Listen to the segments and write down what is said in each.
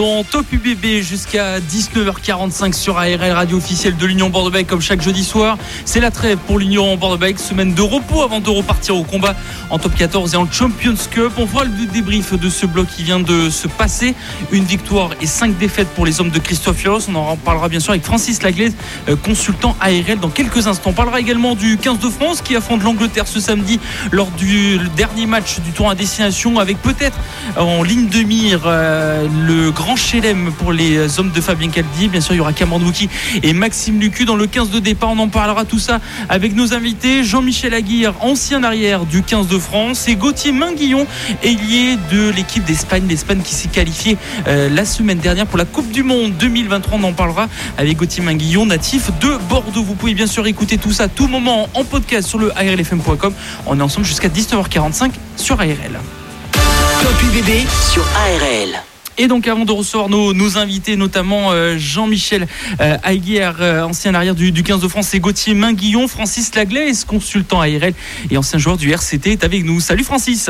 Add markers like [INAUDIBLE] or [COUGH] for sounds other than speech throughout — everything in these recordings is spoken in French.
Top UBB jusqu'à 19h45 sur ARL, radio officielle de l'Union Bordeaux-Bègles, comme chaque jeudi soir. C'est la trêve pour l'Union Bordeaux-Bègles, semaine de repos avant de repartir au combat en Top 14 et en Champions Cup. On voit le débrief de ce bloc qui vient de se passer. Une victoire et cinq défaites pour les hommes de Christophe Yoros. On en parlera bien sûr avec Francis Laglaise, euh, consultant ARL dans quelques instants. On parlera également du 15 de France qui affronte l'Angleterre ce samedi lors du dernier match du tour à destination avec peut-être en ligne de mire euh, le grand chelem pour les hommes de Fabien Caldi. Bien sûr, il y aura Cameron Wookie et Maxime Lucu dans le 15 de départ. On en parlera tout ça avec nos invités. Jean-Michel Aguirre, ancien arrière du 15 de France, et Gauthier Minguillon, ailier de l'équipe d'Espagne. L'Espagne qui s'est qualifiée euh, la semaine dernière pour la Coupe du Monde 2023. On en parlera avec Gauthier Minguillon, natif de Bordeaux. Vous pouvez bien sûr écouter tout ça à tout moment en podcast sur le ARLFM.com. On est ensemble jusqu'à 19h45 sur ARL. Sur ARL. Et donc avant de recevoir nos, invités, notamment euh, Jean-Michel euh, euh, ancien arrière du, 15 de France, et Gauthier Minguillon, Francis Laglaise, consultant ARL et ancien joueur du RCT, est avec nous. Salut Francis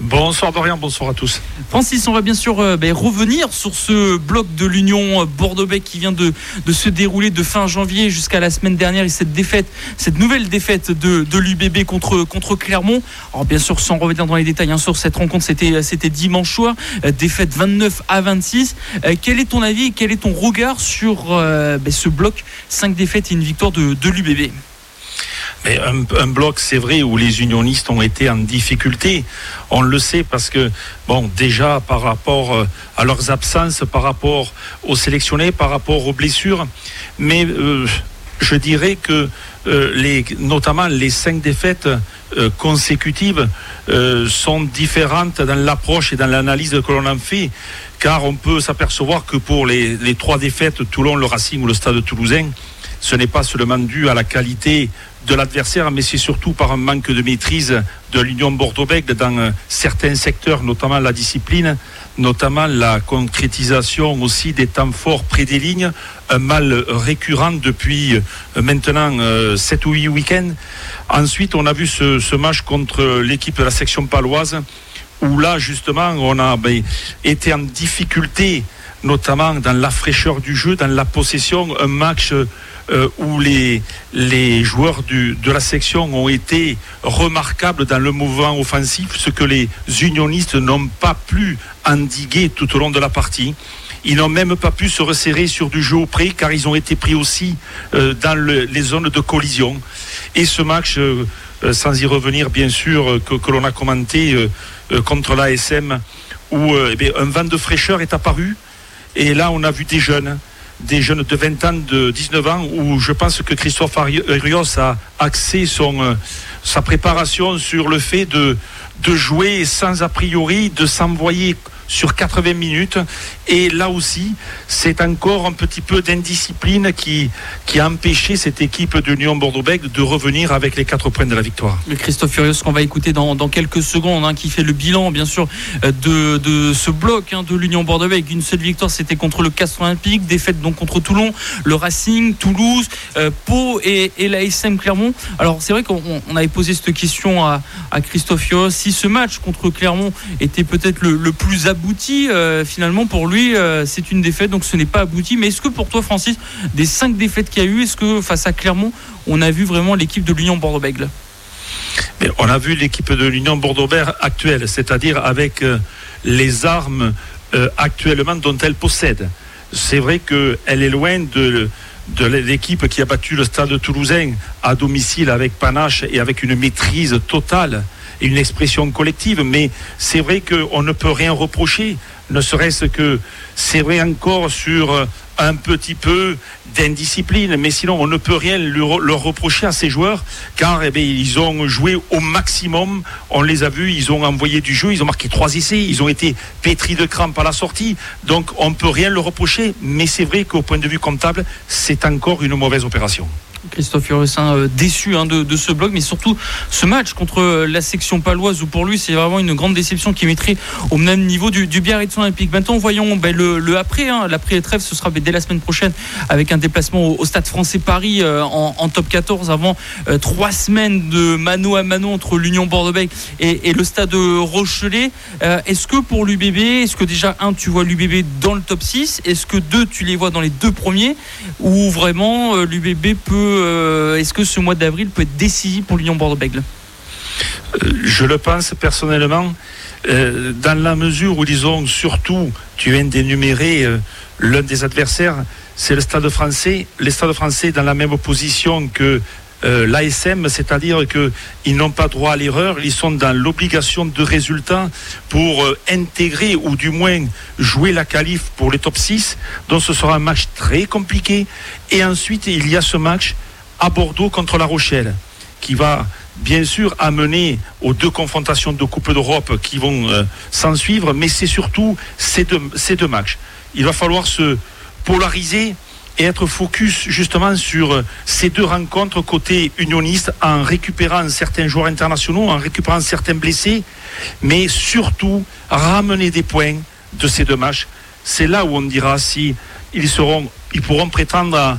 Bonsoir Dorian, bonsoir à tous. Francis, on va bien sûr euh, ben, revenir sur ce bloc de l'Union Bordeaux-Bègles qui vient de, se dérouler de fin janvier jusqu'à la semaine dernière et cette défaite, cette nouvelle défaite de, l'UBB contre, contre Clermont. Alors bien sûr, sans revenir dans les détails, hein, sur cette rencontre, c'était, c'était dimanche soir, euh, défaite 29 à 26. Euh, quel est ton avis, quel est ton regard sur ben, ce bloc 5 défaites et une victoire de, l'UBB mais un, bloc, c'est vrai, où les unionistes ont été en difficulté. On le sait parce que, bon, déjà par rapport euh, à leurs absences, par rapport aux sélectionnés, par rapport aux blessures. Mais euh, je dirais que euh, notamment les cinq défaites consécutives sont différentes dans l'approche et dans l'analyse que l'on en fait, car on peut s'apercevoir que pour les, trois défaites, Toulon, le Racing ou le Stade toulousain, ce n'est pas seulement dû à la qualité de l'adversaire, mais c'est surtout par un manque de maîtrise de l'Union Bordeaux-Bègles dans euh, certains secteurs, notamment la discipline, notamment la concrétisation aussi des temps forts près des lignes, un mal récurrent depuis euh, maintenant 7 euh, ou 8 week-ends. Ensuite, on a vu ce, match contre l'équipe de la section paloise, où là, justement, on a ben, été en difficulté, notamment dans la fraîcheur du jeu, dans la possession, un match où les, les joueurs de la section ont été remarquables dans le mouvement offensif, ce que les unionistes n'ont pas pu endiguer tout au long de la partie. Ils n'ont même pas pu se resserrer sur du jeu au près car ils ont été pris aussi euh, dans les zones de collision. Et ce match, euh, sans y revenir bien sûr, que, l'on a commenté contre l'ASM, où eh un vent de fraîcheur est apparu. Et là, on a vu des jeunes des jeunes de 20 ans, de 19 ans, où je pense que Christophe Arios a axé euh, sa préparation sur le fait de, de jouer sans a priori, de s'envoyer sur 80 minutes. Et là aussi, c'est encore un petit peu d'indiscipline qui, qui a empêché cette équipe de Lyon Bordeaux-Bègles de revenir avec les quatre points de la victoire. Christophe Furios, qu'on va écouter dans, dans quelques secondes, hein, qui fait le bilan, bien sûr, euh, de, de ce bloc hein, de l'Union Bordeaux-Bègles. Une seule victoire, c'était contre le Castres Olympique, défaite donc contre Toulon, le Racing, Toulouse, euh, Pau et, et la SM Clermont. Alors, c'est vrai qu'on avait posé cette question à, à Christophe Furios. Si ce match contre Clermont était peut-être le, le plus abouti, euh, finalement, pour euh, c'est une défaite, donc ce n'est pas abouti. Mais est-ce que pour toi, Francis, des cinq défaites qu'il y a eu, est-ce que face à Clermont, on a vu vraiment l'équipe de l'Union Bordeaux-Bègles? On a vu l'équipe de l'Union Bordeaux-Bègles actuelle, c'est-à-dire avec euh, les armes actuellement dont elle possède. C'est vrai qu'elle est loin de de l'équipe qui a battu le stade toulousain à domicile avec panache et avec une maîtrise totale et une expression collective. Mais c'est vrai qu'on ne peut rien reprocher ne serait-ce que vrai encore sur euh, un petit peu d'indiscipline, mais sinon on ne peut rien leur reprocher à ces joueurs car eh ils ont joué au maximum. On les a vus, ils ont envoyé du jeu, ils ont marqué trois essais, ils ont été pétris de crampes à la sortie. Donc on ne peut rien leur reprocher, mais c'est vrai qu'au point de vue comptable, c'est encore une mauvaise opération. Christophe Urussin euh, déçu hein, de, ce bloc, mais surtout ce match contre euh, la section paloise où pour lui c'est vraiment une grande déception qui mettrait au même niveau du, Biarritz Olympique. Maintenant voyons ben, le, après, hein, l'après trêve ce sera dès la semaine prochaine avec un déplacement au, Stade Français Paris euh, en, top 14 avant trois semaines de mano à mano entre l'Union Bordeaux-Bègles et, le Stade Rochelet. est-ce que pour l'UBB, est-ce que déjà un tu vois l'UBB dans le top 6 Est-ce que deux tu les vois dans les deux premiers? Ou vraiment l'UBB peut euh, est-ce que ce mois d'avril peut être décisif pour l'Union Bordeaux-Bègles euh, Je le pense personnellement. Euh, dans la mesure où, disons, surtout, tu viens d'énumérer l'un des adversaires, c'est le Stade français. Les Stades français dans la même position que l'ASM, c'est-à-dire qu'ils n'ont pas droit à l'erreur, ils sont dans l'obligation de résultat pour intégrer ou du moins jouer la qualif pour les top 6. Donc ce sera un match très compliqué. Et ensuite, il y a ce match à Bordeaux contre La Rochelle, qui va bien sûr amener aux deux confrontations de Coupe d'Europe qui vont euh, s'en suivre, mais c'est surtout ces deux, matchs. Il va falloir se polariser et être focus justement sur euh, ces deux rencontres côté unioniste en récupérant certains joueurs internationaux, en récupérant certains blessés, mais surtout ramener des points de ces deux matchs. C'est là où on dira si ils pourront prétendre à,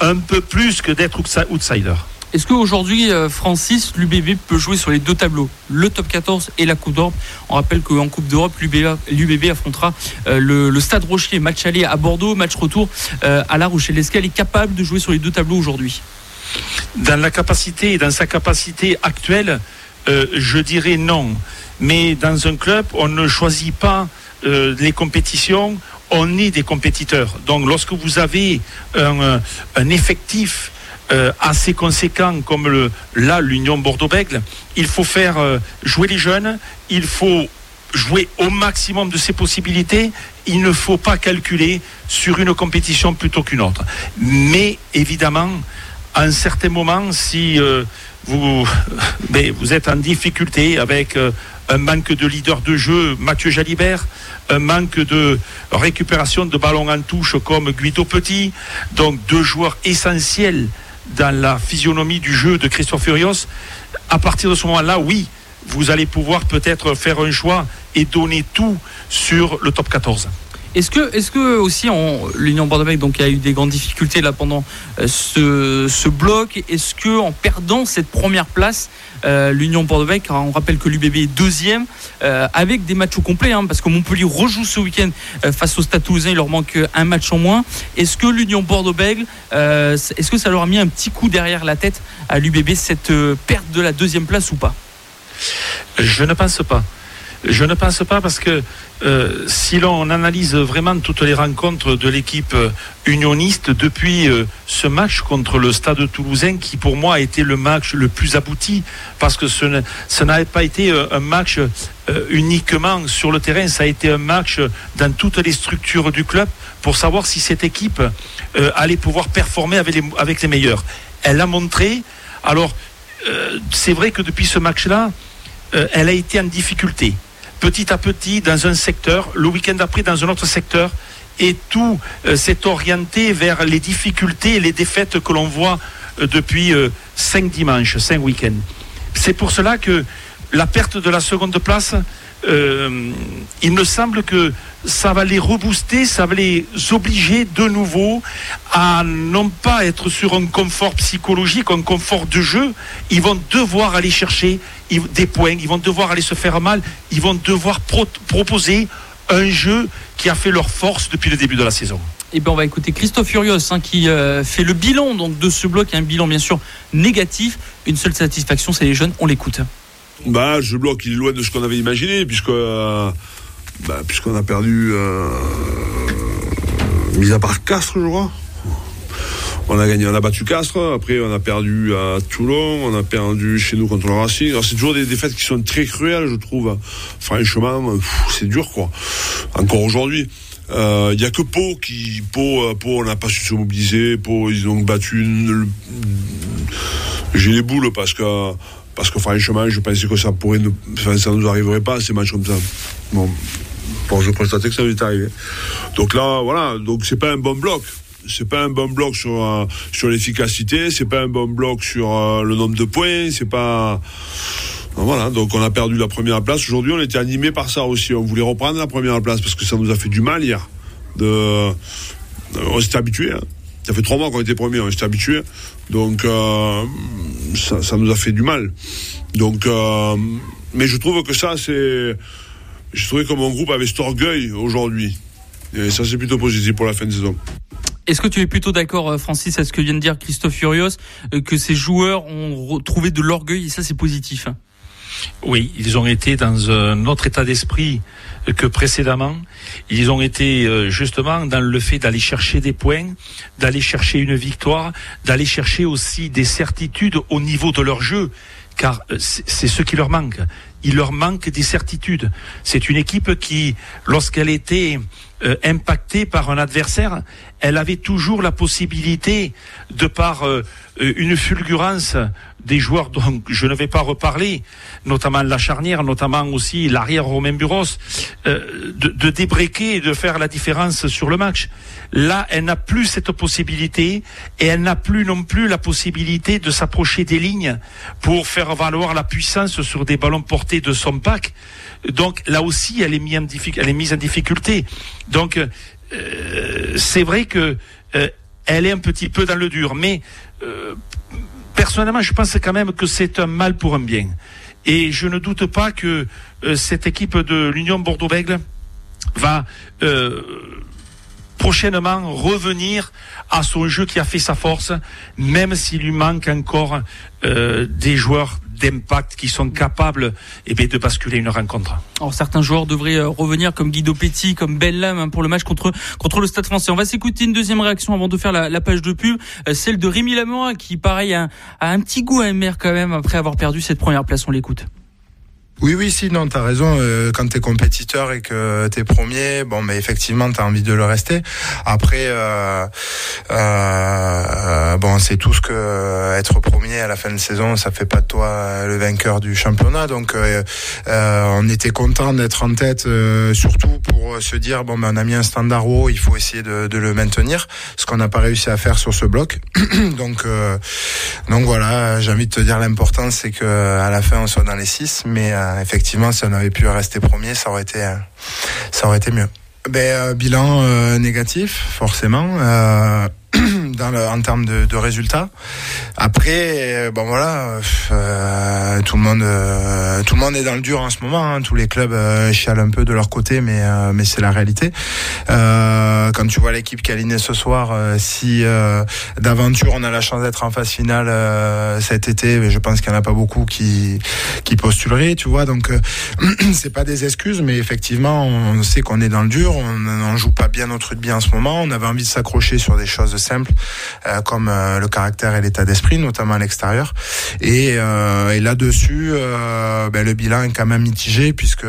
un peu plus que d'être outsider. Est-ce qu'aujourd'hui, euh, Francis, l'UBB peut jouer sur les deux tableaux, le top 14 et la Coupe d'Europe? On rappelle qu'en Coupe d'Europe, l'UBB affrontera euh, le, Stade Rocher, match aller à Bordeaux, match retour euh, à La Rochelle. Est-ce qu'elle est capable de jouer sur les deux tableaux aujourd'hui? Dans la capacité, dans sa capacité actuelle, je dirais non. Mais dans un club, on ne choisit pas les compétitions, on est des compétiteurs. Donc lorsque vous avez un, euh, effectif euh, assez conséquent comme là l'Union Bordeaux-Bègles, il faut faire euh, jouer les jeunes, il faut jouer au maximum de ses possibilités, il ne faut pas calculer sur une compétition plutôt qu'une autre. Mais évidemment, à un certain moment, si [LAUGHS] vous êtes en difficulté avec un manque de leader de jeu, Mathieu Jalibert, un manque de récupération de ballons en touche comme Guido Petit, donc deux joueurs essentiels dans la physionomie du jeu de Christophe Furios. À partir de ce moment-là, oui, vous allez pouvoir peut-être faire un choix et donner tout sur le top 14. Est-ce que, aussi l'Union Bordeaux donc a eu des grandes difficultés là pendant euh, ce, bloc Est-ce que en perdant cette première place, euh, l'Union Bordeaux on rappelle que l'UBB est deuxième euh, avec des matchs au complet, hein, parce que Montpellier rejoue ce week-end face au Stade Toulousain, il leur manque un match en moins. Est-ce que l'Union Bordeaux-Bègles, est-ce que ça leur a mis un petit coup derrière la tête à l'UBB cette perte de la deuxième place ou pas? Je ne pense pas. Je ne pense pas parce que euh, si l'on analyse vraiment toutes les rencontres de l'équipe euh, unioniste depuis euh, ce match contre le Stade toulousain, qui pour moi a été le match le plus abouti, parce que ce n'avait pas été un match uniquement sur le terrain, ça a été un match dans toutes les structures du club pour savoir si cette équipe allait pouvoir performer avec les, avec les meilleurs. Elle l'a montré. Alors, c'est vrai que depuis ce match-là, elle a été en difficulté petit à petit dans un secteur, le week-end d'après dans un autre secteur, et tout euh, s'est orienté vers les difficultés et les défaites que l'on voit euh, depuis euh, cinq dimanches, cinq week-ends. C'est pour cela que la perte de la seconde place, il me semble que ça va les rebooster, ça va les obliger de nouveau à non pas être sur un confort psychologique, un confort de jeu. Ils vont devoir aller chercher des points, ils vont devoir aller se faire mal, ils vont devoir proposer un jeu qui a fait leur force depuis le début de la saison. Et eh bien on va écouter Christophe Furios hein, qui euh, fait le bilan donc, de ce bloc, un bilan bien sûr négatif. Une seule satisfaction, c'est les jeunes, on l'écoute. Bah, ce bloc il est loin de ce qu'on avait imaginé, puisque euh, bah, puisqu'on a perdu, euh, mis à part Castres, je crois. On a gagné, on a battu Castres. Après, on a perdu à Toulon, on a perdu chez nous contre le Racing. Alors, c'est toujours des défaites qui sont très cruelles, je trouve. Franchement, c'est dur, quoi. Encore aujourd'hui. Il euh, y a que Pau qui Pau, Pau on n'a pas su se mobiliser. Pau ils ont battu. Une... J'ai les boules parce que parce que franchement je pensais que ça pourrait ne... ça nous arriverait pas ces matchs comme ça. Bon, bon je constatais que ça nous est arrivé. Donc là voilà donc c'est pas un bon bloc c'est pas un bon bloc sur euh, sur l'efficacité, c'est pas un bon bloc sur euh, le nombre de points, c'est pas voilà, donc on a perdu la première place. Aujourd'hui, on était animé par ça aussi. On voulait reprendre la première place parce que ça nous a fait du mal hier. On s'était habitué. Hein. Ça fait trois mois qu'on était premier, on s'était habitué. Donc euh, ça, nous a fait du mal. Donc, euh, mais je trouve que ça, c'est. Je trouvais que mon groupe avait cet orgueil aujourd'hui. Et ça, c'est plutôt positif pour la fin de saison. Est-ce que tu es plutôt d'accord, euh, Francis, à ce que vient de dire Christophe Furios, que ces joueurs ont trouvé de l'orgueil et ça, c'est positif oui, ils ont été dans un autre état d'esprit que précédemment. Ils ont été euh, justement dans le fait d'aller chercher des points, d'aller chercher une victoire, d'aller chercher aussi des certitudes au niveau de leur jeu, car euh, c'est ce qui leur manque. Il leur manque des certitudes. C'est une équipe qui, lorsqu'elle était euh, impactée par un adversaire, elle avait toujours la possibilité, de par une fulgurance des joueurs dont je ne vais pas reparler, notamment la charnière, notamment aussi l'arrière Romain Buros, euh, de, de débreaker et de faire la différence sur le match. Là, elle n'a plus cette possibilité et elle n'a plus non plus la possibilité de s'approcher des lignes pour faire valoir la puissance sur des ballons portés de son pack. Donc là aussi, elle est, mise en, elle est mise en difficulté. Donc euh, c'est vrai que euh, elle est un petit peu dans le dur, mais personnellement, je pense quand même que c'est un mal pour un bien. Et je ne doute pas que euh, cette équipe de l'Union Bordeaux-Bègle va euh, prochainement revenir à son jeu qui a fait sa force, même s'il lui manque encore euh, des joueurs d'impact qui sont capables eh bien, de basculer une rencontre. Alors, certains joueurs devraient euh, revenir comme Guido Petit, comme Bellam hein, pour le match contre contre le Stade Français. On va s'écouter une deuxième réaction avant de faire la, page de pub, euh, celle de Rémi Lamora qui pareil a, a un petit goût amer quand même après avoir perdu cette première place. On l'écoute. Oui, oui, si, non, t'as raison. Euh, quand t'es compétiteur et que t'es premier, bon, mais effectivement, t'as envie de le rester. Après, euh, euh, bon, c'est tout ce que être premier à la fin de saison, ça fait pas de toi le vainqueur du championnat. Donc, on était content d'être en tête, surtout pour se dire, bon, ben, on a mis un standard haut, il faut essayer de, de le maintenir, ce qu'on n'a pas réussi à faire sur ce bloc. [CLEARS THROAT] donc, donc voilà, j'ai envie de te dire l'important, c'est que à la fin, on soit dans les six, mais euh, effectivement, si on avait pu rester premier, ça aurait été, euh, mieux. Ben, euh, bilan négatif, forcément. En termes de, de, résultats. Après, bon voilà, euh, tout le monde, euh, tout le monde est dans le dur en ce moment. Hein. Tous les clubs euh, un peu de leur côté, mais mais c'est la réalité. quand tu vois l'équipe qui est alignée ce soir, si d'aventure on a la chance d'être en phase finale cet été, je pense qu'il n'y en a pas beaucoup qui qui postuleraient, tu vois. Donc [CLEARS THROAT] c'est pas des excuses, mais effectivement, on sait qu'on est dans le dur. On, on joue pas bien notre rugby en ce moment. On avait envie de s'accrocher sur des choses simples euh, comme euh, le caractère et l'état d'esprit, notamment à l'extérieur. Et, euh, là-dessus, ben, le bilan est quand même mitigé puisque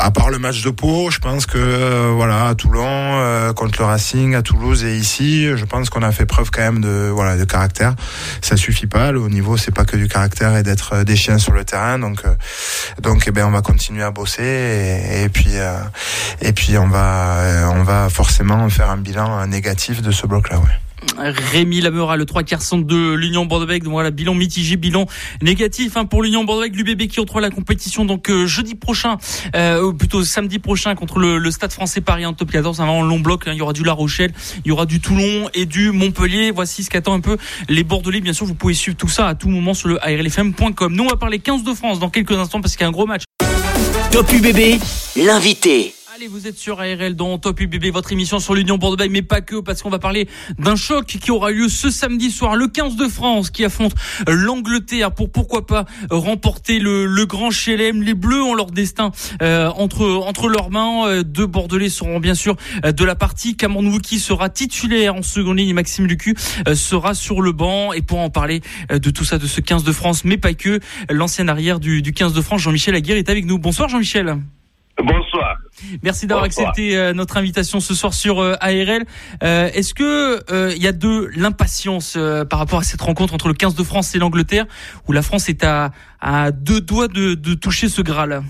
à part le match de Pau, je pense que voilà à Toulon contre le Racing, à Toulouse et ici, je pense qu'on a fait preuve quand même de voilà de caractère. Ça suffit pas. Le haut niveau, c'est pas que du caractère et d'être des chiens sur le terrain. Donc donc eh ben on va continuer à bosser et, et puis et puis on va on va forcément faire un bilan négatif de ce bloc là. Ouais. Rémi Lamera, le 3 quarts centre de l'Union Bordeaux-Bègles. Voilà, bilan mitigé, bilan négatif hein, pour l'Union Bordeaux-Bègles, l'UBB qui retrouve la compétition donc euh, jeudi prochain, euh, ou plutôt samedi prochain contre le, Stade Français Paris en top 14. Un long bloc, hein. il y aura du La Rochelle, il y aura du Toulon et du Montpellier. Voici ce qu'attend un peu les Bordelais. Bien sûr, vous pouvez suivre tout ça à tout moment sur le ARLFM.com. Nous, on va parler 15 de France dans quelques instants parce qu'il y a un gros match. Top UBB, l'invité. Vous êtes sur ARL dans Top UBB, votre émission sur l'Union bordeaux mais pas que, parce qu'on va parler d'un choc qui aura lieu ce samedi soir, le 15 de France qui affronte l'Angleterre pour pourquoi pas remporter le, Grand Chelem. Les Bleus ont leur destin euh, entre entre leurs mains. Euh, deux Bordelais seront bien sûr euh, de la partie. Cameron Wookie sera titulaire en seconde ligne. Maxime Lucu sera sur le banc. Et pour en parler de tout ça, de ce 15 de France, mais pas que, l'ancien arrière du, du 15 de France, Jean-Michel Aguirre, est avec nous. Bonsoir Jean-Michel. Merci d'avoir accepté euh, notre invitation ce soir sur euh, ARL. Euh, est-ce que il y a de l'impatience par rapport à cette rencontre entre le 15 de France et l'Angleterre, où la France est à, à deux doigts de, de toucher ce Graal?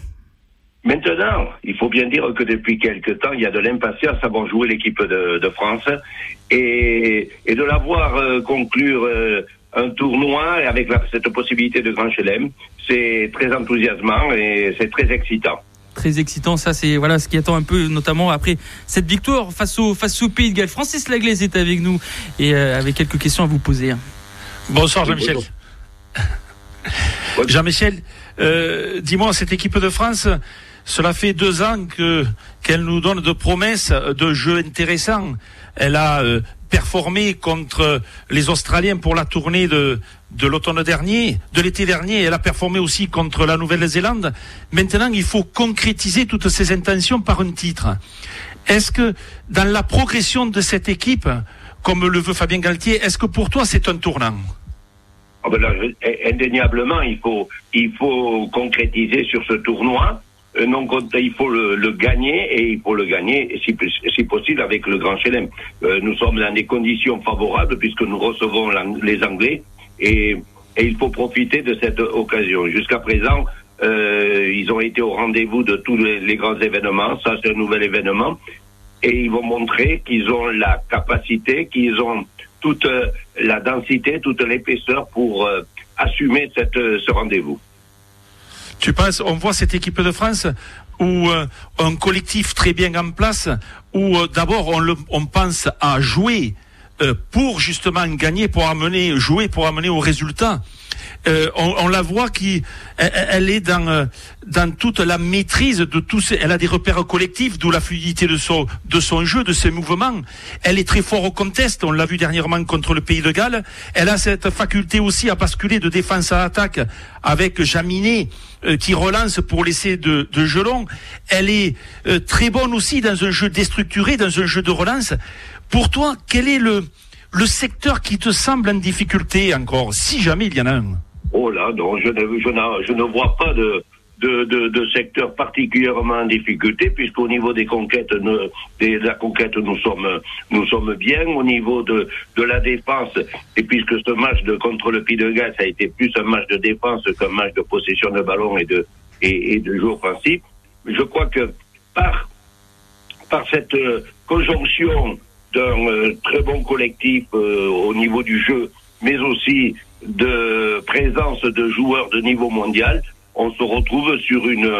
Maintenant, il faut bien dire que depuis quelque temps, il y a de l'impatience à voir jouer l'équipe de, de, France et, et de la voir conclure un tournoi avec la, cette possibilité de grand chelem. C'est très enthousiasmant et c'est très excitant très excitant. Ça, c'est voilà ce qui attend un peu, notamment après cette victoire face au face au Pays de Galles. Francis Laglaise est avec nous et euh, avec quelques questions à vous poser. Bonsoir Jean-Michel. Jean-Michel, euh, dis-moi, cette équipe de France, cela fait deux ans que qu'elle nous donne de promesses de jeux intéressants. Elle a euh, performé contre les Australiens pour la tournée de, de l'automne dernier, de l'été dernier. Elle a performé aussi contre la Nouvelle-Zélande. Maintenant, il faut concrétiser toutes ces intentions par un titre. Est-ce que dans la progression de cette équipe, comme le veut Fabien Galtier, est-ce que pour toi c'est un tournant? Ah ben Indéniablement, il faut, il faut concrétiser sur ce tournoi. Euh, non, il faut le, gagner et il faut le gagner, si, si possible, avec le Grand Chelem. Euh, nous sommes dans des conditions favorables puisque nous recevons les Anglais et, et, il faut profiter de cette occasion. Jusqu'à présent, euh, ils ont été au rendez-vous de tous les, grands événements. Ça, c'est un nouvel événement. Et ils vont montrer qu'ils ont la capacité, qu'ils ont toute la densité, toute l'épaisseur pour assumer cette, ce rendez-vous. Tu penses, on voit cette équipe de France où euh, un collectif très bien en place, où euh, d'abord on, on, pense à jouer pour justement gagner, pour amener, jouer pour amener au résultat. Euh, on, on, la voit qui, elle, est dans euh, dans toute la maîtrise de tout. elle a des repères collectifs, d'où la fluidité de son de son jeu, de ses mouvements. Elle est très fort au contest. On l'a vu dernièrement contre le Pays de Galles. Elle a cette faculté aussi à basculer de défense à attaque avec Jaminet euh, qui relance pour laisser de, de gelon. Elle est très bonne aussi dans un jeu déstructuré, dans un jeu de relance. Pour toi, quel est le le secteur qui te semble en difficulté encore, si jamais il y en a un? Oh là, non, je ne, je, je ne vois pas de, de, de, particulièrement en difficulté, puisqu'au niveau des conquêtes, de la conquête, nous sommes, nous sommes bien. Au niveau de, de la défense, et puisque ce match de, contre le Pays de Galles a été plus un match de défense qu'un match de possession de ballon et de, et, et jeu offensif, je crois que par, par cette euh, conjonction d'un euh, très bon collectif euh, au niveau du jeu, mais aussi de présence de joueurs de niveau mondial, on se retrouve sur une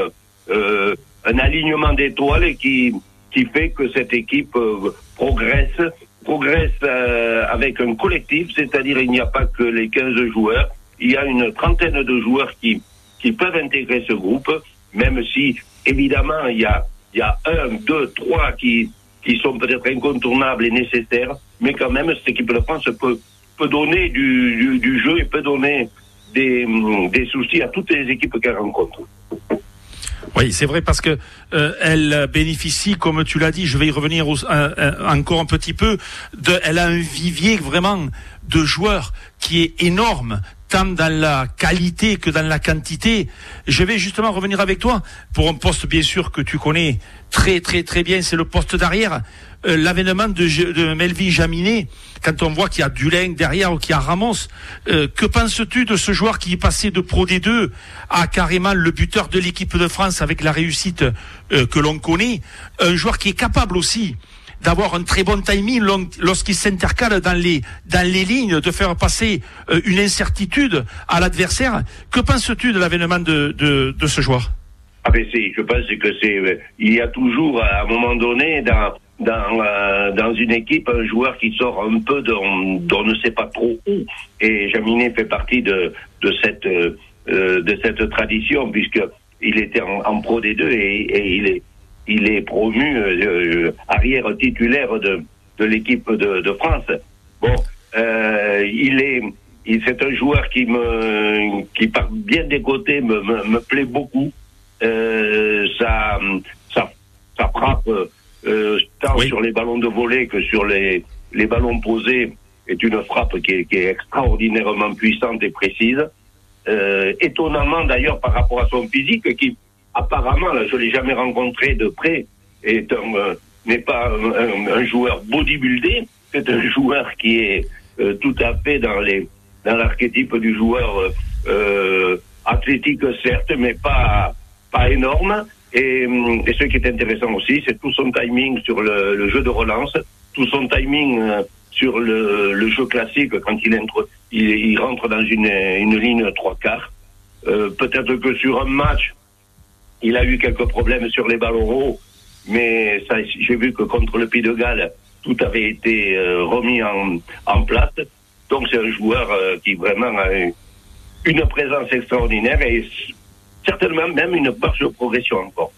euh, un alignement d'étoiles qui qui fait que cette équipe euh, progresse progresse euh, avec un collectif, c'est-à-dire il n'y a pas que les 15 joueurs, il y a une trentaine de joueurs qui qui peuvent intégrer ce groupe, même si évidemment il y a il y a un, deux, trois qui qui sont peut-être incontournables et nécessaires, mais quand même cette équipe de France peut peut donner du, du, jeu et peut donner des, des soucis à toutes les équipes qu'elle rencontre. Oui, c'est vrai parce que euh, elle bénéficie, comme tu l'as dit, je vais y revenir encore un petit peu. Elle a un vivier vraiment de joueurs qui est énorme, tant dans la qualité que dans la quantité. Je vais justement revenir avec toi pour un poste bien sûr que tu connais très très très bien, c'est le poste d'arrière. Euh, l'avènement de, de Melvin Jaminet, quand on voit qu'il y a Dulin derrière ou qu'il y a Ramos, euh, que penses-tu de ce joueur qui est passé de Pro D2 à carrément le buteur de l'équipe de France avec la réussite euh, que l'on connaît? Un joueur qui est capable aussi d'avoir un très bon timing lorsqu'il s'intercale dans les dans les lignes, de faire passer une incertitude à l'adversaire. Que penses-tu de l'avènement de, de, ce joueur? Ah ben je pense que c'est il y a toujours à un moment donné dans dans, euh, dans une équipe un joueur qui sort un peu d'on ne sait pas trop où. Et Jaminet fait partie de, de, cette, euh, de cette tradition, puisque il était en, Pro D2 et, et, il, est, il est promu euh, arrière titulaire de, de l'équipe de, de France. Bon, euh, il est, c'est un joueur qui me, qui par bien des côtés me, me, me plaît beaucoup. Euh, ça, ça, ça frappe euh, tant Oui. sur les ballons de volée que sur les, les ballons posés est une frappe qui est, qui est extraordinairement puissante et précise. Euh, étonnamment d'ailleurs par rapport à son physique qui apparemment, là, je l'ai jamais rencontré de près, est un, euh, n'est pas un, un- un joueur bodybuildé, c'est un [LAUGHS] joueur qui est euh, tout à fait dans les dans l'archétype du joueur euh, euh, athlétique certes, mais pas pas énorme. Et, hum, et ce qui est intéressant aussi, c'est tout son timing sur le, le jeu de relance, tout son timing euh, sur le, le jeu classique quand il, entre, il, il rentre dans une, une ligne trois quarts. Euh, Peut-être que sur un match, il a eu quelques problèmes sur les ballons hauts, mais j'ai vu que contre le Pays de Galles, tout avait été euh, remis en, en place. Donc c'est un joueur euh, qui vraiment a eu une présence extraordinaire et certainement même une marge de progression encore.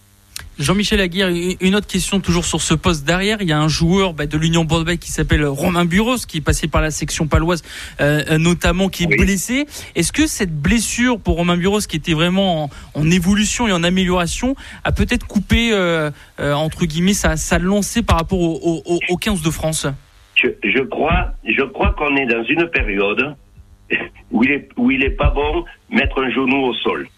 Jean-Michel Aguirre, une autre question toujours sur ce poste derrière. Il y a un joueur bah, de l'Union Bordeaux qui s'appelle Romain Buros, qui est passé par la section paloise, euh, notamment, qui est Oui. blessé. Est-ce que cette blessure pour Romain Buros, qui était vraiment en, en évolution et en amélioration, a peut-être coupé, euh, euh, entre guillemets, sa, sa lancée par rapport au, au, au- au 15 de France? Je, je crois, je crois qu'on est dans une période où il est, où il est pas bon mettre un genou au sol.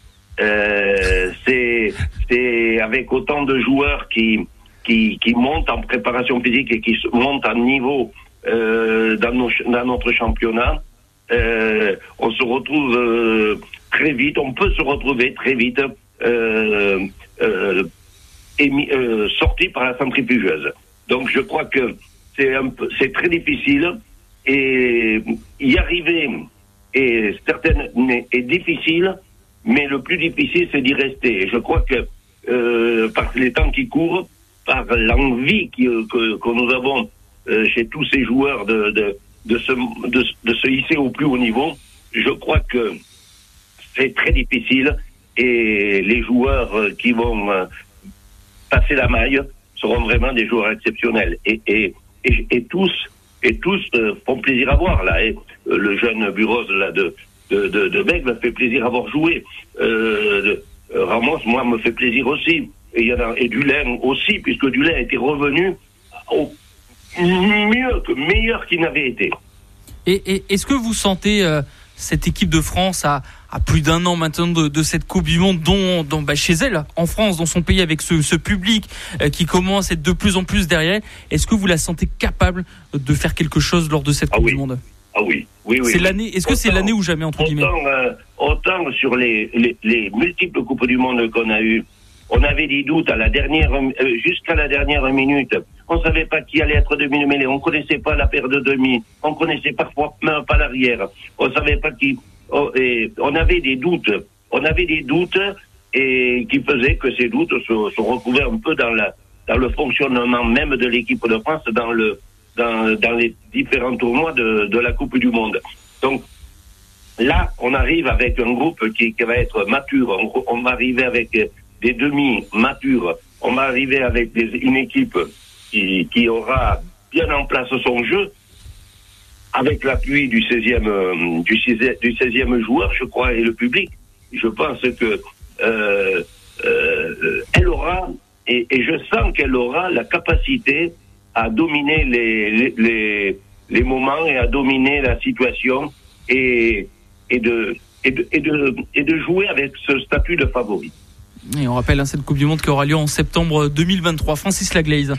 Euh, c'est, c'est avec autant de joueurs qui, qui, qui montent en préparation physique et qui montent en niveau euh, dans, nos, dans notre championnat, euh, on se retrouve euh, très vite, on peut se retrouver très vite euh, euh, sorti par la centrifugeuse. Donc je crois que c'est c'est très difficile et y arriver est certaine est difficile, mais le plus difficile c'est d'y rester. Et je crois que euh, par les temps qui courent, par l'envie qui- que, que nous avons euh, chez tous ces joueurs de, de, se, hisser au plus haut niveau, je crois que c'est très difficile et les joueurs euh, qui vont euh, passer la maille seront vraiment des joueurs exceptionnels et, et, et, et tous et tous euh, font plaisir à voir là. Et, euh, le jeune Buros là de de, de, de me fait plaisir à voir jouer. Euh, euh, Ramos, moi, me fait plaisir aussi. Et il y en a et Dulain aussi, puisque Dulain était revenu au mieux que meilleur qu'il n'avait été. Et, et est-ce que vous sentez euh, cette équipe de France à, à plus d'un an maintenant de, de cette Coupe du Monde, dont, dont bah, chez elle, en France, dans son pays, avec ce, ce public euh, qui commence à être de plus en plus derrière, est-ce que vous la sentez capable de faire quelque chose lors de cette Ah Coupe oui. du Monde? Ah oui, oui, oui. C'est l'année. Est-ce que c'est l'année ou jamais entre guillemets Autant, euh, autant sur les, les, les multiples Coupes du Monde qu'on a eues, on avait des doutes à la dernière, euh, jusqu'à la dernière minute. On savait pas qui allait être demi mêlée. On connaissait pas la paire de demi. On connaissait parfois même pas l'arrière. On savait pas qui. oh, et on avait des doutes. On avait des doutes et qui faisaient que ces doutes se, se retrouvaient un peu dans la, dans le fonctionnement même de l'équipe de France, dans le, dans, les différents tournois de, la Coupe du Monde. Donc, Là, on arrive avec un groupe qui, va être mature. On, on va arriver avec des demi matures. On va arriver avec une équipe qui, qui aura bien en place son jeu, avec l'appui du 16e, euh, du 16e, du 16e joueur, je crois, et le public. Je pense que euh, euh, elle aura, et je sens qu'elle aura la capacité à dominer les, les, les, les moments et à dominer la situation et, et, de, et, de, et, de, et de jouer avec ce statut de favori. Et on rappelle hein, cette Coupe du Monde qui aura lieu en septembre 2023. Francis Laglaise.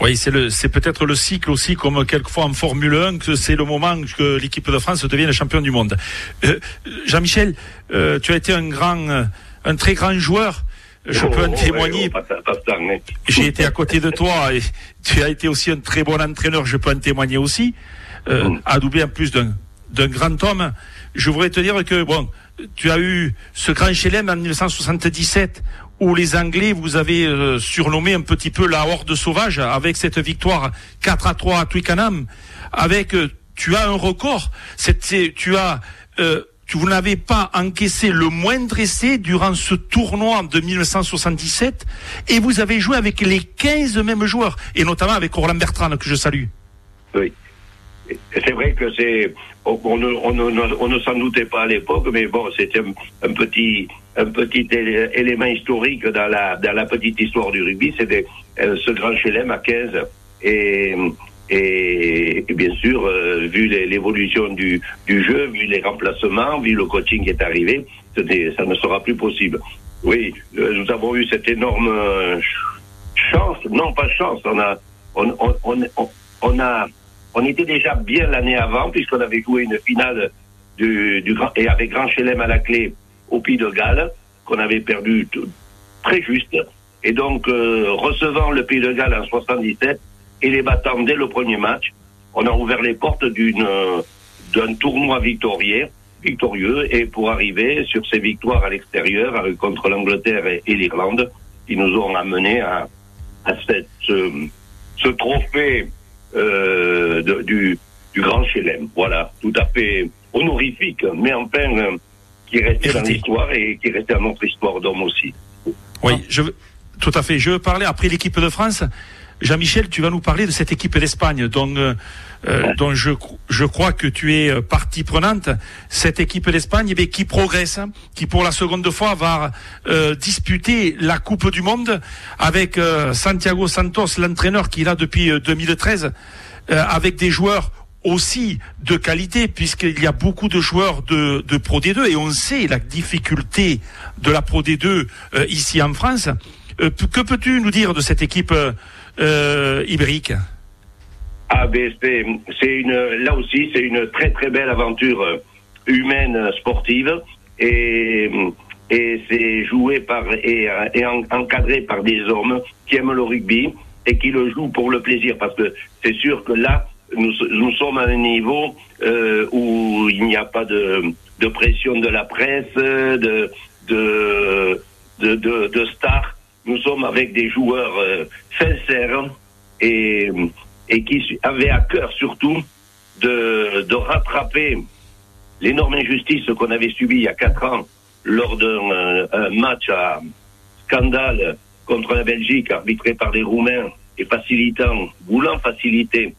Oui, c'est le, c'est peut-être le cycle aussi, comme quelquefois en Formule 1, que c'est le moment que l'équipe de France devienne champion du monde. Euh, Jean-Michel, euh, tu as été un grand, un très grand joueur. Je peux en oh, témoigner. oh, J'ai été à côté de toi et tu as été aussi un très bon entraîneur. Je peux en témoigner aussi. Euh, Mm. adoubé en plus d'un, d'un grand homme. Je voudrais te dire que bon, tu as eu ce grand chelem en 1977 où les Anglais vous avez euh, surnommé un petit peu la horde sauvage avec cette victoire 4 à 3 à Twickenham. Avec, euh, tu as un record. C'est, c'est- tu as euh, vous n'avez pas encaissé le moindre essai durant ce tournoi de 1977 et vous avez joué avec les 15 mêmes joueurs et notamment avec Roland Bertrand que je salue. Oui. C'est vrai que c'est on, ne, s'en doutait pas à l'époque, mais bon, c'était un, petit un petit élément historique dans la dans la petite histoire du rugby, c'était euh, ce grand chelem à 15 et et, bien sûr, euh, vu l'évolution du, jeu, vu les remplacements, vu le coaching qui est arrivé, ça ne sera plus possible. Oui, euh, nous avons eu cette énorme chance, non pas chance, on a on, on, on, a on était déjà bien l'année avant, puisqu'on avait joué une finale du, du grand, et avec Grand Chelem à la clé au Pays de Galles, qu'on avait perdu très juste. Et donc, euh, recevant le Pays de Galles en 77 et les battant dès le premier match, on a ouvert les portes d'une d'un tournoi victorieux, victorieux, et pour arriver sur ces victoires à l'extérieur euh, contre l'Angleterre et, l'Irlande, qui nous ont amené à, à cette, ce trophée euh, du, du Grand Chelem. Voilà, tout à fait honorifique, mais enfin euh, qui restait dans l'histoire et qui restait dans notre histoire d'homme aussi. Oui, je tout à fait. Je veux parler après l'équipe de France. Jean-Michel, tu vas nous parler de cette équipe d'Espagne dont, euh, dont je, crois que tu es partie prenante. Cette équipe d'Espagne eh qui progresse, hein, qui pour la seconde fois va disputer la Coupe du Monde avec Santiago Santos, l'entraîneur qui est là depuis 2013. Euh, avec des joueurs aussi de qualité, puisqu'il y a beaucoup de joueurs de, de Pro D2, et on sait la difficulté de la Pro D2 euh, ici en France. Euh, que peux-tu nous dire de cette équipe ibérique ah, ben, c'est une, là aussi, c'est une très très belle aventure humaine sportive. Et, et c'est joué par et, encadré par des hommes qui aiment le rugby et qui le jouent pour le plaisir, parce que c'est sûr que là, nous, sommes à un niveau euh, où il n'y a pas de, pression de la presse, de, de, stars. Nous sommes avec des joueurs euh, sincères et, et qui avaient à cœur surtout de, de rattraper l'énorme injustice qu'on avait subie il y a quatre ans lors d'un match à scandale contre la Belgique, arbitré par les Roumains et facilitant, voulant faciliter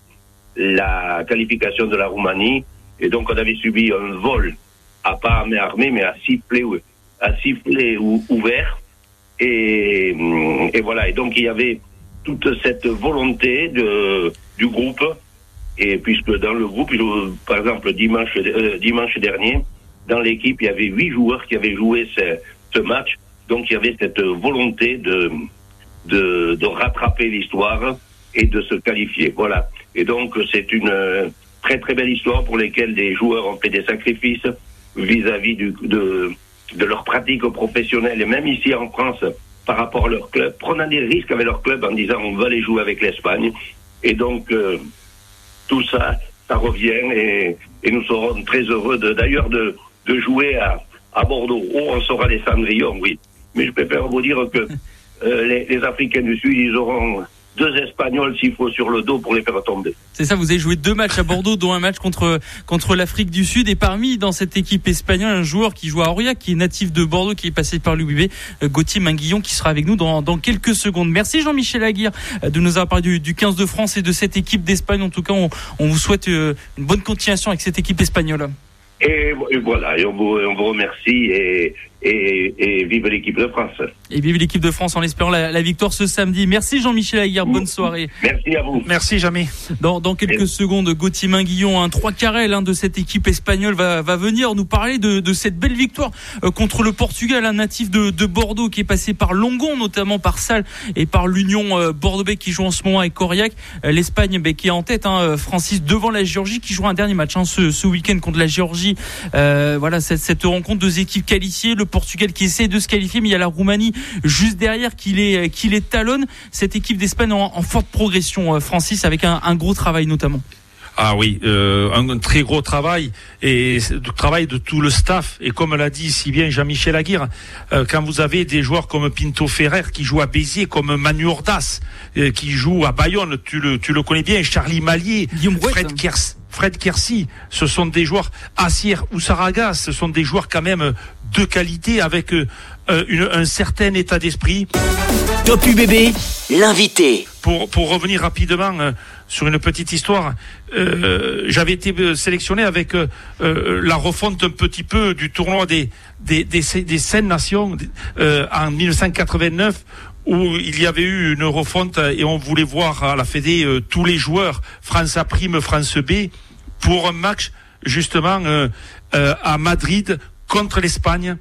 la qualification de la Roumanie. Et donc, on avait subi un vol à pas armé mais à sifflet, à sifflet ou, ouvert. Et, et voilà. Et donc, il y avait toute cette volonté de, du groupe. Et puisque dans le groupe, par exemple, dimanche, euh, dimanche dernier, dans l'équipe, il y avait huit joueurs qui avaient joué ce, match. Donc, il y avait cette volonté de, de, de rattraper l'histoire et de se qualifier. Voilà. Et donc c'est une euh, très très belle histoire pour lesquelles des joueurs ont fait des sacrifices vis-à-vis -vis de, de leur pratique professionnelle et même ici en France par rapport à leur club, prenant des risques avec leur club en disant on va aller jouer avec l'Espagne. Et donc euh, tout ça, ça revient et, et nous serons très heureux d'ailleurs de, de, jouer à, à Bordeaux. Oh, on sera des Cendrillons, oui. Mais je préfère vous dire que [LAUGHS] euh, les, les, Africains du Sud, ils auront deux Espagnols s'il faut sur le dos pour les faire tomber. C'est ça, vous avez joué deux matchs à Bordeaux, dont un match contre contre l'Afrique du Sud. Et parmi dans cette équipe espagnole, un joueur qui joue à Aurillac, qui est natif de Bordeaux, qui est passé par l'UBB, euh, Gauthier Minguillon, qui sera avec nous dans, dans quelques secondes. Merci Jean-Michel Aguirre euh, de nous avoir parlé du, du, 15 de France et de cette équipe d'Espagne. En tout cas, on, on vous souhaite une bonne continuation avec cette équipe espagnole. Et, voilà, et on vous, on vous remercie et, et, et, vive l'équipe de France. Et vive l'équipe de France en espérant la, la, victoire ce samedi. Merci Jean-Michel Aguirre, bonne soirée. Merci à vous. Merci jamais. Dans, dans quelques secondes, Gauthier Minguillon, un trois carrel hein, de cette équipe espagnole va, va venir nous parler de, de cette belle victoire euh, contre le Portugal, un natif de, de, Bordeaux qui est passé par Longon, notamment par Salle et par l'Union euh, Bordeaux qui joue en ce moment avec Coriac. Euh, L'Espagne bah, qui est en tête, hein, Francis devant la Géorgie qui joue un dernier match hein, ce, ce week-end contre la Géorgie. voilà cette, cette rencontre, deux équipes qualifiées. Le Portugal qui essaie de se qualifier, mais il y a la Roumanie juste derrière qui les, qui les talonne. Cette équipe d'Espagne en, en, forte progression, euh, Francis, avec un, un gros travail notamment. Ah oui, euh, un, très gros travail et le travail de tout le staff. Et comme l'a dit si bien Jean-Michel Aguirre, euh, quand vous avez des joueurs comme Pinto Ferrer qui joue à Béziers, comme Manu Ordas euh, qui joue à Bayonne, tu le, tu le connais bien, Charlie Mallier, Fred Kers. Fred Kersi, ce sont des joueurs Assir ou Saragas, ce sont des joueurs quand même de qualité avec une, un certain état d'esprit. Top UBB, l'invité. Pour, pour revenir rapidement sur une petite histoire, euh, j'avais été sélectionné avec euh, la refonte un petit peu du tournoi des des des, des scènes nations euh, en 1989 où il y avait eu une refonte et on voulait voir à la Fédé tous les joueurs France A prime France B pour un match justement à Madrid contre l'Espagne.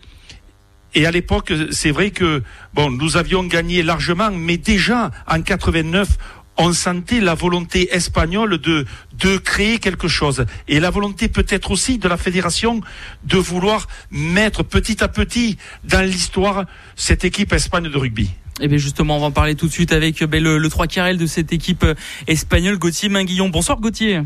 Et à l'époque, c'est vrai que bon, nous avions gagné largement, mais déjà en 89, on sentait la volonté espagnole de de créer quelque chose et la volonté peut-être aussi de la fédération de vouloir mettre petit à petit dans l'histoire cette équipe Espagne de rugby. Et eh bien justement, on va en parler tout de suite avec ben, le, le 3 carrel de cette équipe espagnole, Gauthier Minguillon. Bonsoir Gauthier.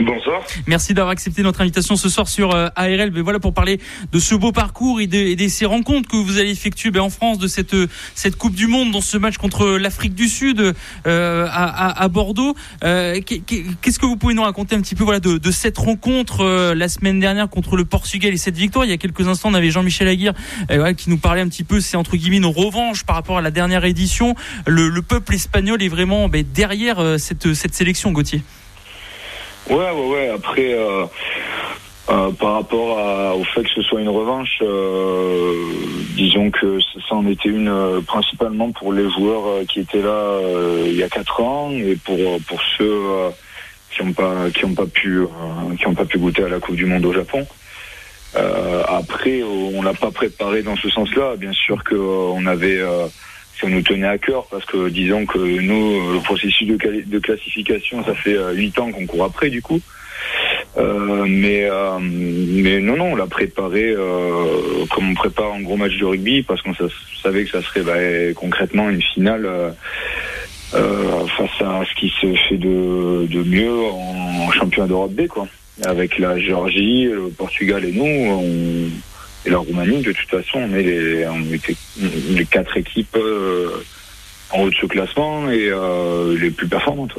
Bonsoir. Merci d'avoir accepté notre invitation ce soir sur euh, ARL. Mais voilà pour parler de ce beau parcours et de, ces rencontres que vous allez effectuer ben, en France de cette cette Coupe du Monde dans ce match contre l'Afrique du Sud euh, à, Bordeaux. Euh, Qu'est-ce que vous pouvez nous raconter un petit peu voilà de, cette rencontre euh, la semaine dernière contre le Portugal et cette victoire? Il y a quelques instants, on avait Jean-Michel Aguirre euh, qui nous parlait un petit peu, c'est entre guillemets une revanche par rapport à la dernière édition. Le, le peuple espagnol est vraiment ben, derrière cette cette sélection, Gauthier. Ouais, ouais, ouais. Après, euh, euh, par rapport à, au fait que ce soit une revanche, euh, disons que ça en était une euh, principalement pour les joueurs euh, qui étaient là euh, il y a quatre ans et pour pour ceux qui n'ont pas qui ont pas pu qui ont pas pu goûter à la Coupe du Monde au Japon. après, on l'a pas préparé dans ce sens-là. Bien sûr que on avait ça nous tenait à cœur parce que disons que nous, le processus de, de classification, ça fait euh, huit ans qu'on court après du coup. Euh, mais euh, mais non non on l'a préparé euh, comme on prépare un gros match de rugby parce qu'on savait que ça serait bah, concrètement une finale euh, face à ce qui se fait de, de mieux en, en championnat d'Europe B quoi avec la Géorgie le Portugal et nous on et la Roumanie, de toute façon, on est les, était les quatre équipes euh, en haut de ce classement et euh, les plus performantes.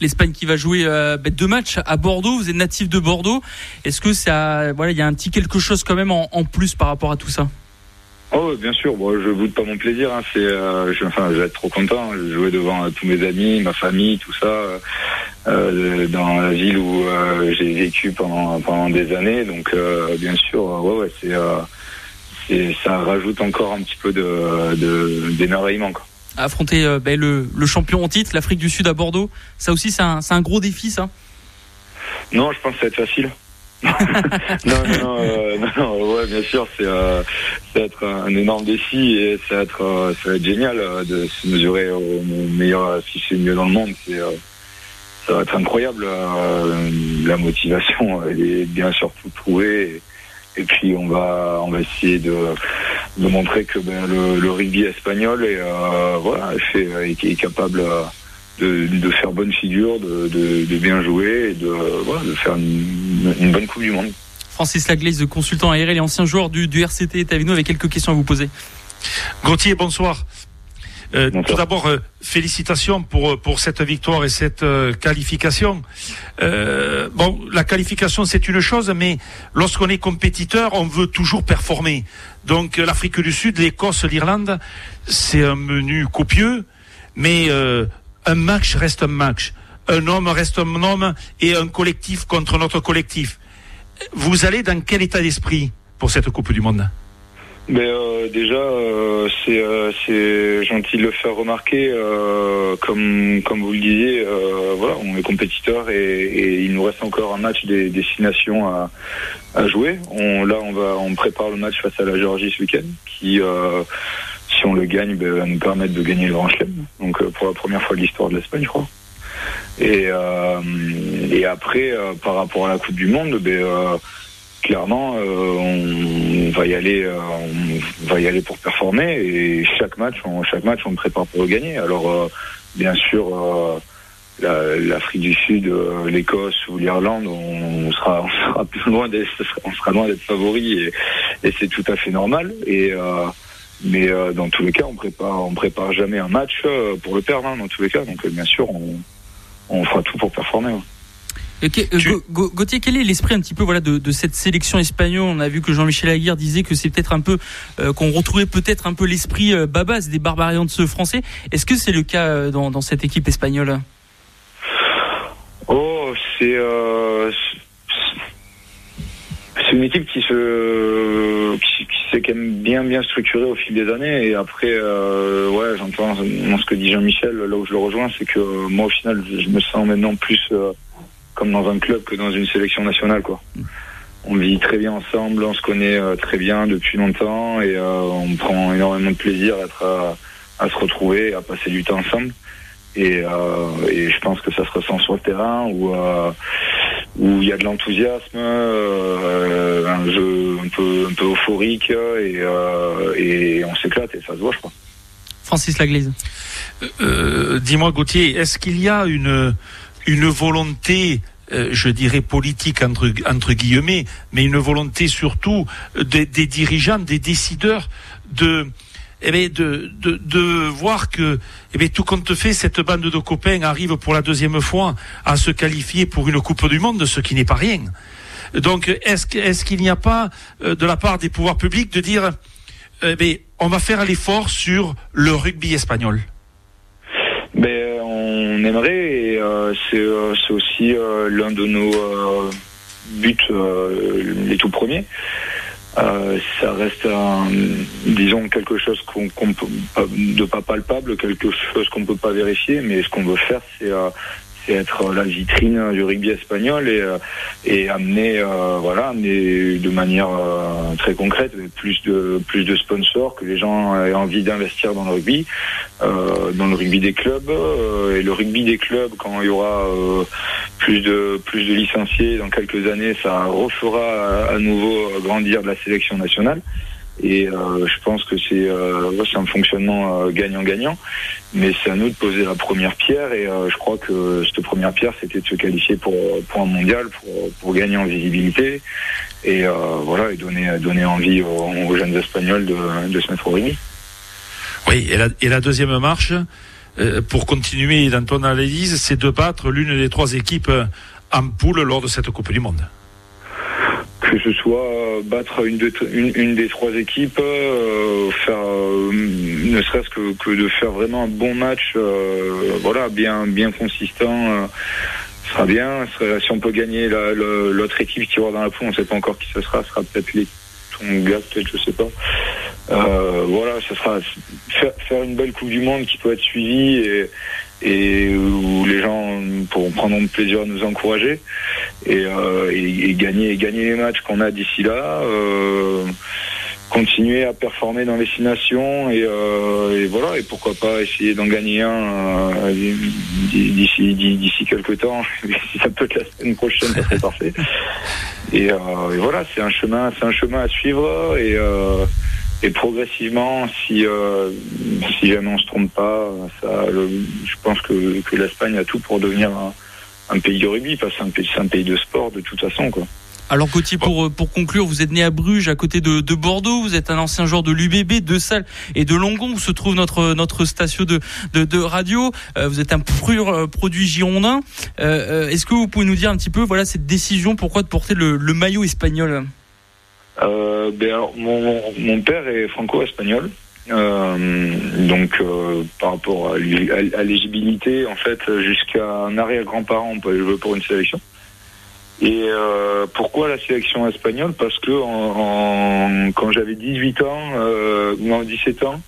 L'Espagne qui va jouer euh, deux matchs à Bordeaux. Vous êtes natif de Bordeaux. Est-ce que ça, voilà, il y a un petit quelque chose quand même en plus par rapport à tout ça? Oh, bien sûr. Bon, je boude pas mon plaisir. Hein. C'est, euh, je, enfin, je vais être trop content. Je jouer devant euh, tous mes amis, ma famille, tout ça, euh, dans la ville où j'ai vécu pendant pendant des années. Donc, bien sûr, ouais, ouais, c'est, c'est, ça rajoute encore un petit peu de, de d'émerveillement. Quoi. Affronter ben, le, le champion en titre, l'Afrique du Sud à Bordeaux, ça aussi, c'est un, c'est un gros défi, ça? Non, je pense que ça va être facile. Non, non, euh, non, ouais, bien sûr, c'est euh, être un énorme défi et ça va être, euh, ça va être génial euh, de se mesurer au meilleur, si c'est mieux dans le monde. C'est, ça va être incroyable. la motivation, [LAUGHS] elle est bien sûr tout trouvée. Et, et, puis on va, on va essayer de, montrer que ben, le, rugby espagnol est, voilà, est capable de, de, faire bonne figure, de, de, de, bien jouer et de, voilà, de faire une, une bonne Coupe du Monde. Francis Laglaise, consultant ARL et ancien joueur du, du RCT, est avec nous avec quelques questions à vous poser. Gauthier, bonsoir. Euh, tout d'abord, euh, félicitations pour pour cette victoire et cette euh, qualification. Euh, bon, la qualification c'est une chose, mais lorsqu'on est compétiteur, on veut toujours performer. Donc l'Afrique du Sud, l'Écosse, l'Irlande, c'est un menu copieux, mais euh, un match reste un match. Un homme reste un homme et un collectif contre notre collectif. Vous allez dans quel état d'esprit pour cette Coupe du Monde? Mais euh, déjà, euh, c'est euh, c'est gentil de le faire remarquer. Comme comme vous le disiez, voilà, on est compétiteur et, il nous reste encore un match des destinations à, à jouer. Là, on va on prépare le match face à la Géorgie ce week-end, qui on le gagne, ben, va nous permettre de gagner le Grand Chelem. Donc pour la première fois de l'histoire de l'Espagne, je crois. Et et après, par rapport à la Coupe du Monde, ben clairement, euh, on va y aller, euh, on va y aller pour performer et chaque match, on, chaque match, on prépare pour le gagner. Alors, euh, bien sûr, l'Afrique du Sud, l'Écosse ou l'Irlande, on, sera, plus loin d'être, on favori et, c'est tout à fait normal. Mais dans tous les cas, on prépare, on prépare jamais un match pour le perdre. Hein, dans tous les cas, donc bien sûr, on, on fera tout pour performer. Euh, Gauthier, quel est l'esprit un petit peu voilà de, cette sélection espagnole? On a vu que Jean-Michel Aguirre disait que c'est peut-être un peu euh, qu'on retrouvait peut-être un peu l'esprit euh, babas des barbarians de ce français. Est-ce que c'est le cas dans, cette équipe espagnole? Oh, c'est c'est une équipe qui se s'est quand même bien bien structurée au fil des années et après ouais j'entends ce que dit Jean-Michel là où je le rejoins c'est que moi au final je me sens maintenant plus comme dans un club que dans une sélection nationale quoi. On vit très bien ensemble, on se connaît euh, très bien depuis longtemps et euh, on prend énormément de plaisir à, être, à, se retrouver, à passer du temps ensemble. Et, euh, et, je pense que ça se ressent sur le terrain où où il y a de l'enthousiasme, un jeu un peu un peu euphorique et, et on s'éclate et ça se voit je crois. Francis Laglaise. Dis-moi Gauthier, est-ce qu'il y a une une volonté euh, je dirais politique entre, entre guillemets, mais une volonté surtout des, dirigeants, des décideurs de, eh bien, de, de, de, voir que eh bien, tout compte fait, cette bande de copains arrive pour la deuxième fois à se qualifier pour une Coupe du Monde, ce qui n'est pas rien. Donc, est-ce est qu'il n'y a pas, euh, de la part des pouvoirs publics, de dire, eh bien, on va faire l'effort sur le rugby espagnol? Mais on aimerait et euh, euh, c'est aussi euh, l'un de nos buts les tout premiers. Ça reste un, disons quelque chose qu'on peut de pas palpable, quelque chose qu'on peut pas vérifier, mais ce qu'on veut faire, c'est être la vitrine du rugby espagnol et, euh, et amener euh, voilà amener de manière euh, très concrète plus de plus de sponsors que les gens aient envie d'investir dans le rugby dans le rugby des clubs et le rugby des clubs quand il y aura plus de plus de licenciés dans quelques années ça refera à nouveau grandir la sélection nationale et euh, je pense que c'est euh, un fonctionnement euh, gagnant-gagnant. mais c'est à nous de poser la première pierre. Et je crois que cette première pierre, c'était de se qualifier pour, pour un mondial, pour, pour gagner en visibilité. Et voilà, et donner, donner envie aux, jeunes Espagnols de, de, se mettre au rugby. Oui, et la, et la deuxième marche, pour continuer dans ton analyse, c'est de battre l'une des trois équipes en poule lors de cette Coupe du Monde que ce soit battre une, des trois équipes, euh, faire euh, ne serait-ce que, de faire vraiment un bon match, euh, voilà, bien bien consistant, sera bien. si on peut gagner l'autre équipe qui aura dans la poule, on ne sait pas encore qui ce sera, ce sera peut-être Tonga, peut-être, je sais pas. voilà, ce sera faire, faire, une belle Coupe du Monde qui peut être suivie et et où les gens pourront prendre plaisir à nous encourager. Et, euh, et, gagner gagner les matchs qu'on a d'ici là euh, continuer à performer dans les six nations et, euh, et, voilà et pourquoi pas essayer d'en gagner un euh, d'ici d'ici quelques temps [LAUGHS] si ça peut être la semaine prochaine ça serait parfait. Et, euh, et voilà c'est un chemin c'est un chemin à suivre et et progressivement, si euh, si jamais on se trompe pas, ça, je pense que, que l'Espagne a tout pour devenir un, pays de rugby, parce que c'est un, pays de sport de toute façon, quoi. Alors Gauthier, pour, euh, pour conclure, vous êtes né à Bruges, à côté de, de Bordeaux, vous êtes un ancien joueur de l'UBB, de Salles et de Longon, où se trouve notre, notre station de, de, de radio. Euh, vous êtes un pur euh, produit girondin. Est-ce que vous pouvez nous dire un petit peu voilà cette décision, pourquoi de porter le, le maillot espagnol? Euh, ben alors, mon, mon père est franco-espagnol. Euh, donc euh, par rapport à, l'éligibilité, en fait, jusqu'à un arrière-grand-parent, on peut jouer pour une sélection. Et euh, pourquoi la sélection espagnole? Parce que en, quand j'avais 18 ans, euh, non 17 ans,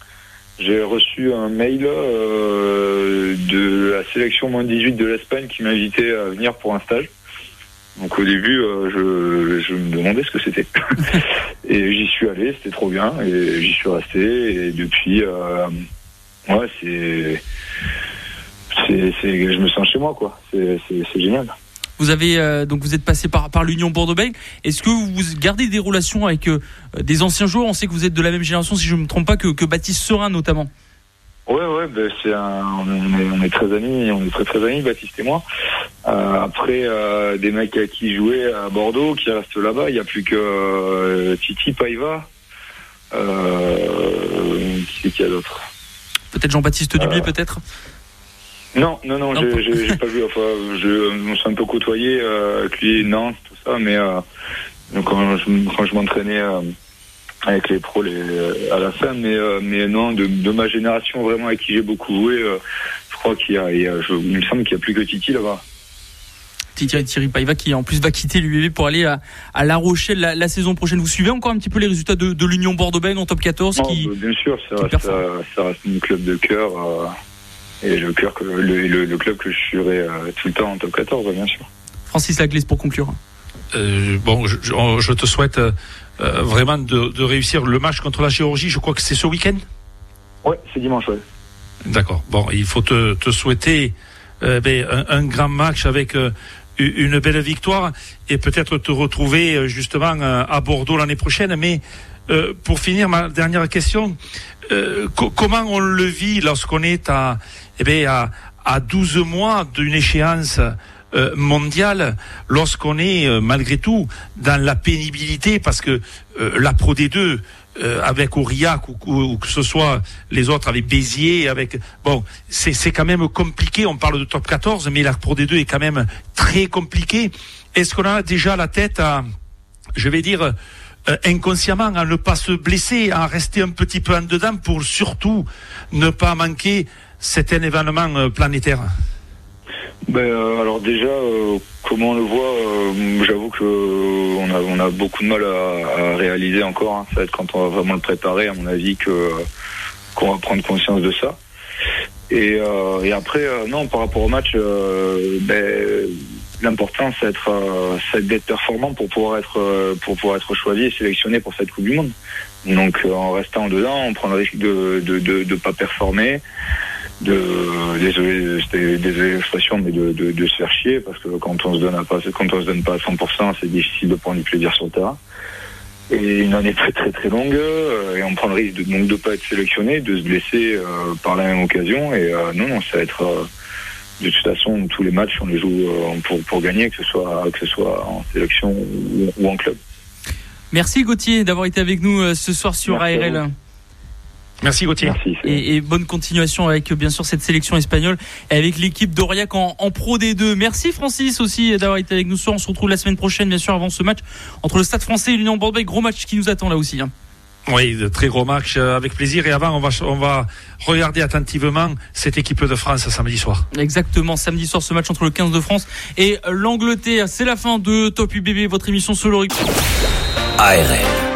j'ai reçu un mail euh, de la sélection moins 18 de l'Espagne qui m'invitait à venir pour un stage. Donc au début, euh, je, je, me demandais ce que c'était. [LAUGHS] et j'y suis allé, c'était trop bien, et j'y suis resté. Et depuis, euh, ouais, c'est, c'est, je me sens chez moi, quoi. C'est, génial. Vous avez euh, donc vous êtes passé par par l'Union Bordeaux-Bègles. Est-ce que vous gardez des relations avec des anciens joueurs? On sait que vous êtes de la même génération, si je ne me trompe pas, que, que Baptiste Serin notamment. Ouais, ouais, ben c'est on est, on est très amis, on est très très amis, Baptiste et moi. Euh, après, euh, des mecs à qui jouer à Bordeaux, qui restent là-bas, il n'y a plus que euh, Titi, Paiva. Qui c'est qu'il y a d'autre Peut-être Jean-Baptiste Dubier, peut-être Non, non, non, Non. j'ai- pas vu. Enfin, je, on s'est un peu côtoyé avec lui, Nantes, tout ça, mais quand je, quand je m'entraînais avec les pros les, à la fin, mais mais non, de, de ma génération vraiment avec qui j'ai beaucoup joué, je crois qu'il y a, il, y a- je- il me semble qu'il y a plus que Titi là-bas. Thierry, Thierry Paiva qui en plus va quitter l'UBB pour aller à, à La Rochelle la, la saison prochaine. Vous suivez encore un petit peu les résultats de, de l'Union Bordeaux-Bègles en top 14 Non, qui... bah, bien sûr, ça qui reste, euh, ça reste mon club de cœur euh, et le cœur que le, le, le club que je suivrai euh, tout le temps en top 14, bien sûr. Francis Laglaise pour conclure. Euh, bon, je, je- je te souhaite vraiment de, de réussir le match contre la Géorgie. Je crois que c'est ce week-end? Ouais, c'est dimanche, ouais. D'accord. Bon, il faut te, te souhaiter euh, ben, un, un grand match avec euh, une belle victoire et peut-être te retrouver euh, justement euh, à Bordeaux l'année prochaine. Mais euh, pour finir, ma dernière question, co- comment on le vit lorsqu'on est à, eh ben, à, à 12 mois d'une échéance mondiale, lorsqu'on est malgré tout dans la pénibilité, parce que la Pro D2, euh, avec Aurillac ou, ou- ou que ce soit les autres avec Béziers, avec bon, c'est quand même compliqué. On parle de top 14, mais la Pro D2 est quand même très compliqué. Est-ce qu'on a déjà la tête à, je vais dire, euh, inconsciemment, à ne pas se blesser, à rester un petit peu en dedans pour surtout ne pas manquer cet événement euh, planétaire? Ben, euh, alors déjà, euh, comment on le voit, euh, j'avoue que euh, on a, on a beaucoup de mal à, à réaliser encore. hein. Ça va être quand on va vraiment le préparer, à mon avis, que euh, qu'on va prendre conscience de ça. Et, et après, non, par rapport au match, ben, l'important c'est d'être performant pour pouvoir être pour pouvoir être choisi et sélectionné pour cette Coupe du Monde. Donc en restant dedans, on prend le risque de de de, de pas performer de désolé c'était- désolé l'expression mais de, de, de se faire chier parce que quand on se donne à pas quand on se donne pas à 100% c'est difficile de prendre du plaisir sur le terrain. Et une année très très très longue euh, et on prend le risque de donc de pas être sélectionné de se blesser euh, par la même occasion. Et euh, non non ça va être euh, de toute façon tous les matchs on les joue euh, pour pour gagner que ce soit que ce soit en sélection ou, ou en club. Merci Gauthier d'avoir été avec nous euh, ce soir sur Merci ARL. Merci Gauthier. merci Et, et bonne continuation avec bien sûr cette sélection espagnole et avec l'équipe d'Aurillac en, en Pro D2. Merci Francis aussi d'avoir été avec nous ce soir. On se retrouve la semaine prochaine bien sûr avant ce match entre le Stade Français et l'Union Bordeaux. Gros match qui nous attend là aussi. hein. Oui, de très gros match euh, avec plaisir. Et avant, on va, on va regarder attentivement cette équipe de France samedi soir. Exactement, samedi soir ce match entre le 15 de France et l'Angleterre. C'est la fin de Top UBB, votre émission rugby. ARL.